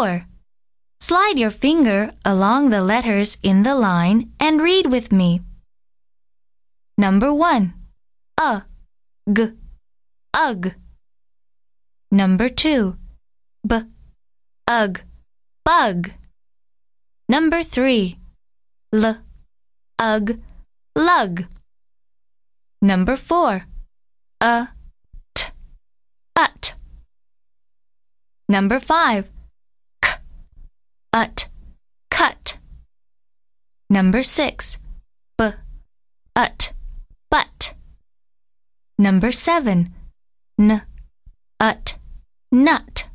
4. Slide your finger along the letters in the line and read with me. Number 1. A, g, ug. Number 2. B, ug, bug. Number 3. L, ug, lug. Number 4. A, t, ut. Number 5 k, ut, cut. Number six, b, ut, but. Number seven, n, ut, nut.